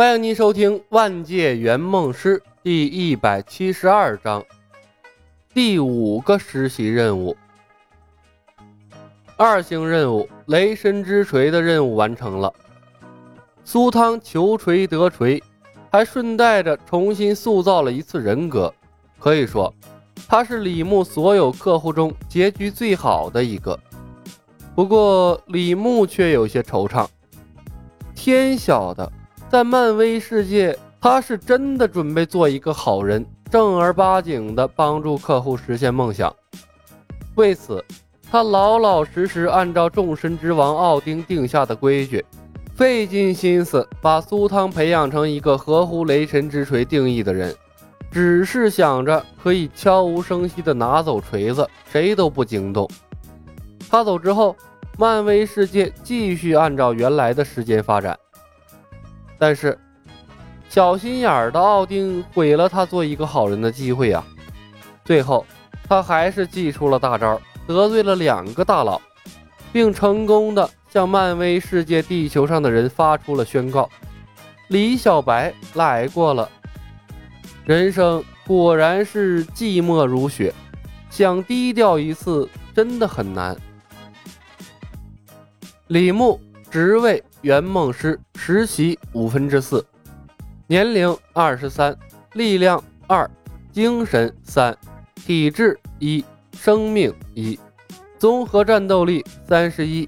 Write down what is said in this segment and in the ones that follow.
欢迎您收听《万界圆梦师》第一百七十二章，第五个实习任务。二星任务“雷神之锤”的任务完成了，苏汤求锤得锤，还顺带着重新塑造了一次人格。可以说，他是李牧所有客户中结局最好的一个。不过，李牧却有些惆怅。天晓得，在漫威世界，他是真的准备做一个好人，正儿八经的帮助客户实现梦想。为此，他老老实实按照众神之王奥丁定下的规矩，费尽心思把苏汤培养成一个合乎雷神之锤定义的人。只是想着可以悄无声息地拿走锤子，谁都不惊动。他走之后，漫威世界继续按照原来的时间发展。但是，小心眼儿的奥丁毁了他做一个好人的机会啊！最后，他还是祭出了大招，得罪了两个大佬，并成功的向漫威世界地球上的人发出了宣告：李小白来过了。人生果然是寂寞如雪，想低调一次真的很难。李牧，职位圆梦师，实习五分之四，年龄二十三，力量二，精神三，体质一，生命一，综合战斗力三十一，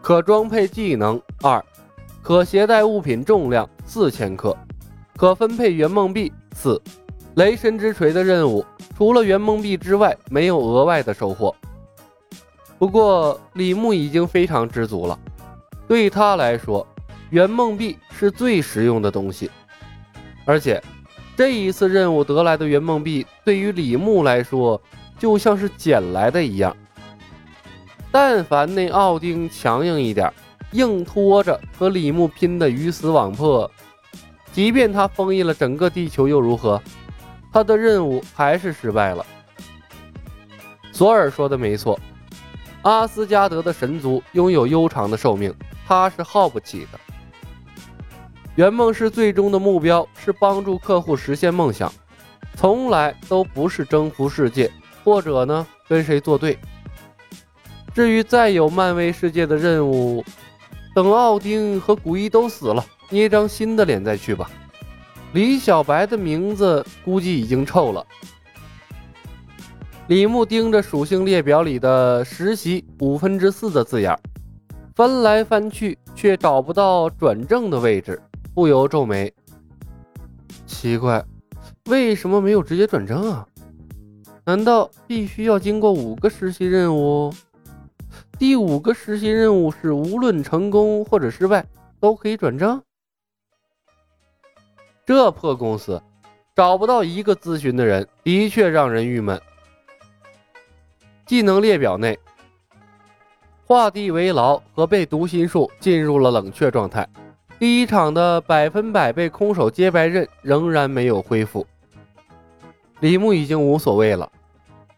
可装配技能二，可携带物品重量四千克，可分配圆梦币四。雷神之锤的任务，除了圆梦币之外，没有额外的收获。不过李牧已经非常知足了，对他来说，圆梦币是最实用的东西。而且这一次任务得来的圆梦币，对于李牧来说，就像是捡来的一样。但凡那奥丁强硬一点，硬拖着和李牧拼的鱼死网破，即便他封印了整个地球又如何？他的任务还是失败了。索尔说的没错，阿斯加德的神族拥有悠长的寿命，他是耗不起的。圆梦师最终的目标是帮助客户实现梦想，从来都不是征服世界，或者呢跟谁作对。至于再有漫威世界的任务，等奥丁和古一都死了，捏张新的脸再去吧。李小白的名字估计已经臭了。李牧盯着属性列表里的实习五分之四的字眼，翻来翻去却找不到转正的位置，不由皱眉。奇怪，为什么没有直接转正啊？难道必须要经过五个实习任务？第五个实习任务是无论成功或者失败都可以转正？这破公司找不到一个咨询的人，的确让人郁闷。技能列表内，画地为牢和被读心术进入了冷却状态。第一场的百分百被空手接白刃仍然没有恢复。李牧已经无所谓了。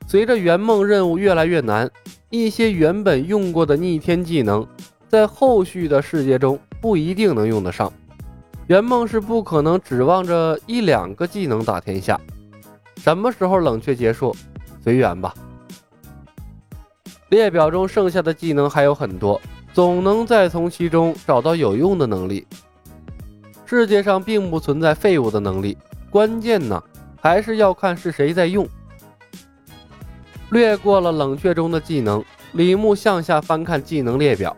随着圆梦任务越来越难，一些原本用过的逆天技能，在后续的世界中不一定能用得上。圆梦是不可能指望着一两个技能打天下，什么时候冷却结束，随缘吧。列表中剩下的技能还有很多，总能再从其中找到有用的能力。世界上并不存在废物的能力，关键呢还是要看是谁在用。略过了冷却中的技能，李牧向下翻看技能列表，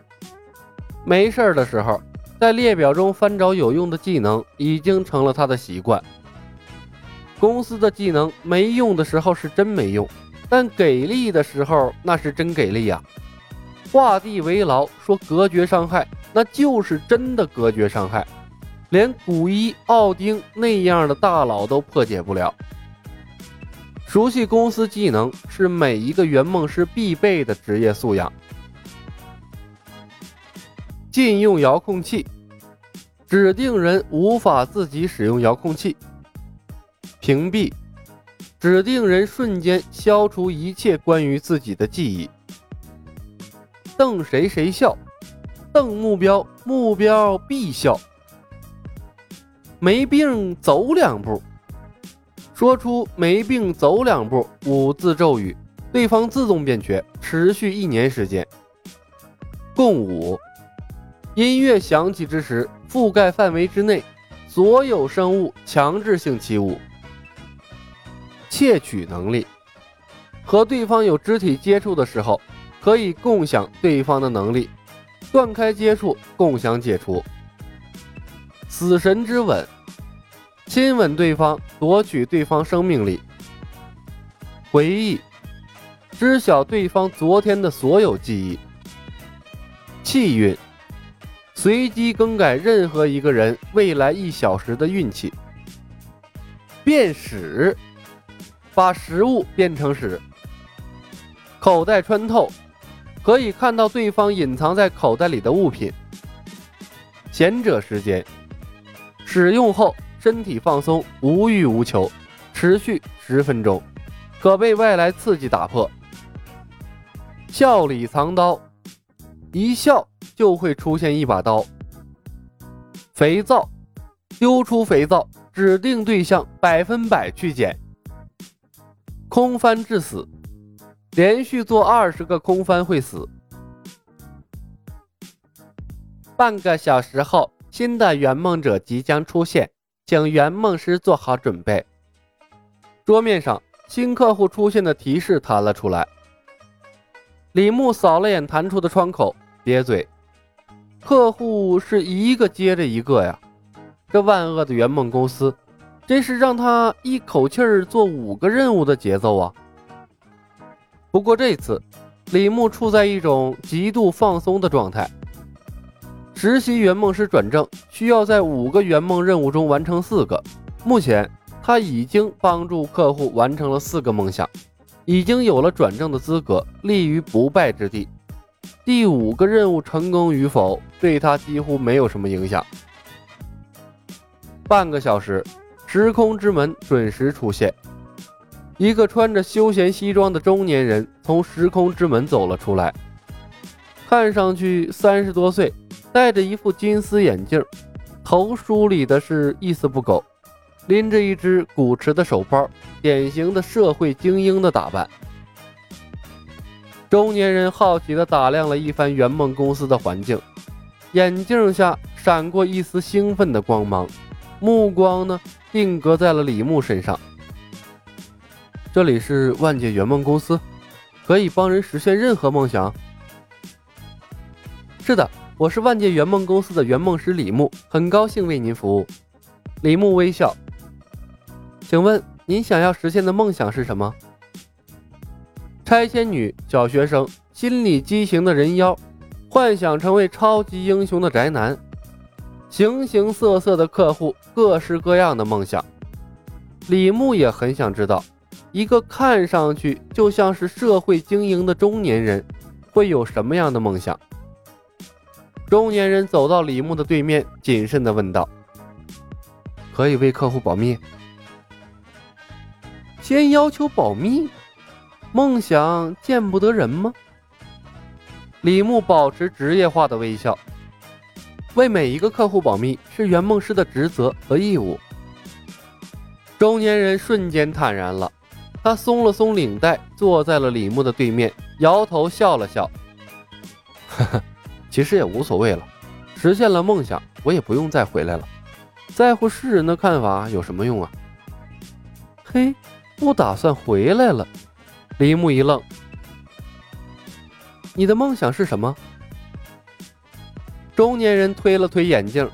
没事的时候。在列表中翻找有用的技能，已经成了他的习惯。公司的技能没用的时候是真没用，但给力的时候那是真给力呀！画地为牢，说隔绝伤害，那就是真的隔绝伤害，连古一、奥丁那样的大佬都破解不了。熟悉公司技能是每一个圆梦师必备的职业素养。禁用遥控器，指定人无法自己使用遥控器。屏蔽，指定人瞬间消除一切关于自己的记忆。瞪谁谁笑，瞪目标，目标必笑。没病走两步。说出“没病走两步”五字咒语，对方自动变瘸，持续一年时间。共舞，音乐响起之时，覆盖范围之内所有生物强制性起舞。窃取能力，和对方有肢体接触的时候，可以共享对方的能力，断开接触，共享解除。死神之吻。亲吻对方，夺取对方生命力。回忆，知晓对方昨天的所有记忆。气运，随机更改任何一个人未来一小时的运气。变屎，把食物变成屎。口袋穿透，可以看到对方隐藏在口袋里的物品。贤者时间，使用后。身体放松，无欲无求，持续十分钟，可被外来刺激打破。笑里藏刀，一笑就会出现一把刀。肥皂，丢出肥皂，指定对象百分百去捡。空翻致死，连续做二十个空翻会死。半个小时后，新的圆梦者即将出现。请圆梦师做好准备。桌面上新客户出现的提示弹了出来。李牧扫了眼弹出的窗口，瘪嘴：客户是一个接着一个呀！这万恶的圆梦公司，真是让他一口气儿做五个任务的节奏啊！不过这次，李牧处在一种极度放松的状态。实习圆梦师转正需要在五个圆梦任务中完成四个，目前他已经帮助客户完成了四个梦想，已经有了转正的资格，立于不败之地。第五个任务成功与否对他几乎没有什么影响。半个小时，时空之门准时出现，一个穿着休闲西装的中年人从时空之门走了出来，看上去三十多岁。戴着一副金丝眼镜，头梳理的是一丝不苟，拎着一只古驰的手包，典型的社会精英的打扮。中年人好奇地打量了一番圆梦公司的环境，眼镜下闪过一丝兴奋的光芒，目光呢定格在了李牧身上。这里是万界圆梦公司，可以帮人实现任何梦想。是的。我是万界圆梦公司的圆梦师李牧，很高兴为您服务。李牧微笑，请问您想要实现的梦想是什么？拆迁女、小学生、心理畸形的人妖，幻想成为超级英雄的宅男，形形色色的客户，各式各样的梦想。李牧也很想知道，一个看上去就像是社会精英的中年人，会有什么样的梦想。中年人走到李牧的对面，谨慎地问道：“可以为客户保密？先要求保密？梦想见不得人吗？”李牧保持职业化的微笑：“为每一个客户保密是圆梦师的职责和义务。”中年人瞬间坦然了，他松了松领带，坐在了李牧的对面，摇头笑了笑：“呵呵。”其实也无所谓了，实现了梦想，我也不用再回来了。在乎世人的看法有什么用啊？嘿，不打算回来了。李牧一愣：“你的梦想是什么？”中年人推了推眼镜：“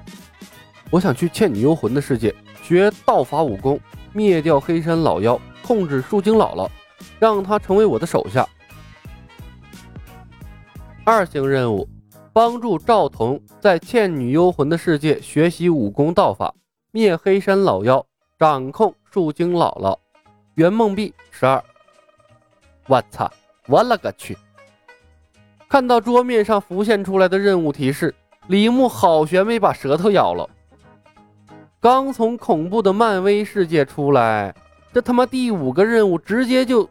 我想去倩女幽魂的世界，学道法武功，灭掉黑山老妖，控制树精姥姥，让她成为我的手下。”二星任务。帮助赵彤在倩女幽魂的世界学习武功道法，灭黑山老妖，掌控树精姥姥。圆梦币十二。我操！我勒个去！看到桌面上浮现出来的任务提示，李牧好悬没把舌头咬了。刚从恐怖的漫威世界出来，这他妈第五个任务直接就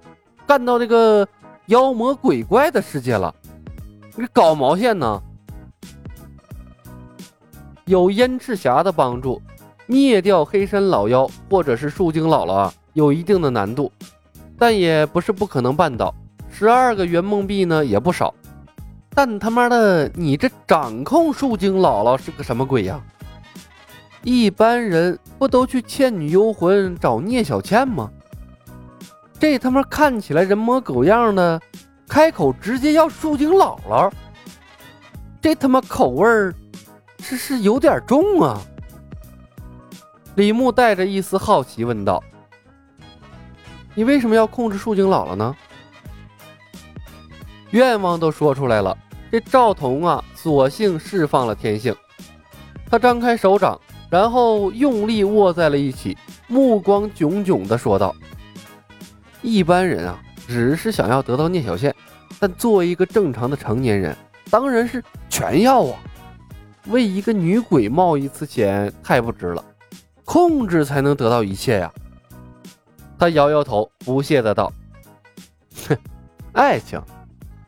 干到这个妖魔鬼怪的世界了，你搞毛线呢？有燕赤霞的帮助，灭掉黑山老妖或者是树精姥姥啊，有一定的难度，但也不是不可能办到。十二个圆梦币呢，也不少。但他妈的，你这掌控树精姥姥是个什么鬼呀？一般人不都去倩女幽魂找聂小倩吗？这他妈看起来人模狗样的，开口直接要树精姥姥，这他妈口味儿是是有点重啊！李牧带着一丝好奇问道：“你为什么要控制树精姥姥呢？”愿望都说出来了，这赵彤啊，索性释放了天性。他张开手掌，然后用力握在了一起，目光炯炯地说道：“一般人啊，只是想要得到聂小倩，但作为一个正常的成年人，当然是全要啊！为一个女鬼冒一次险，太不值了。”控制才能得到一切呀！他摇摇头，不屑的道：“哼，爱情，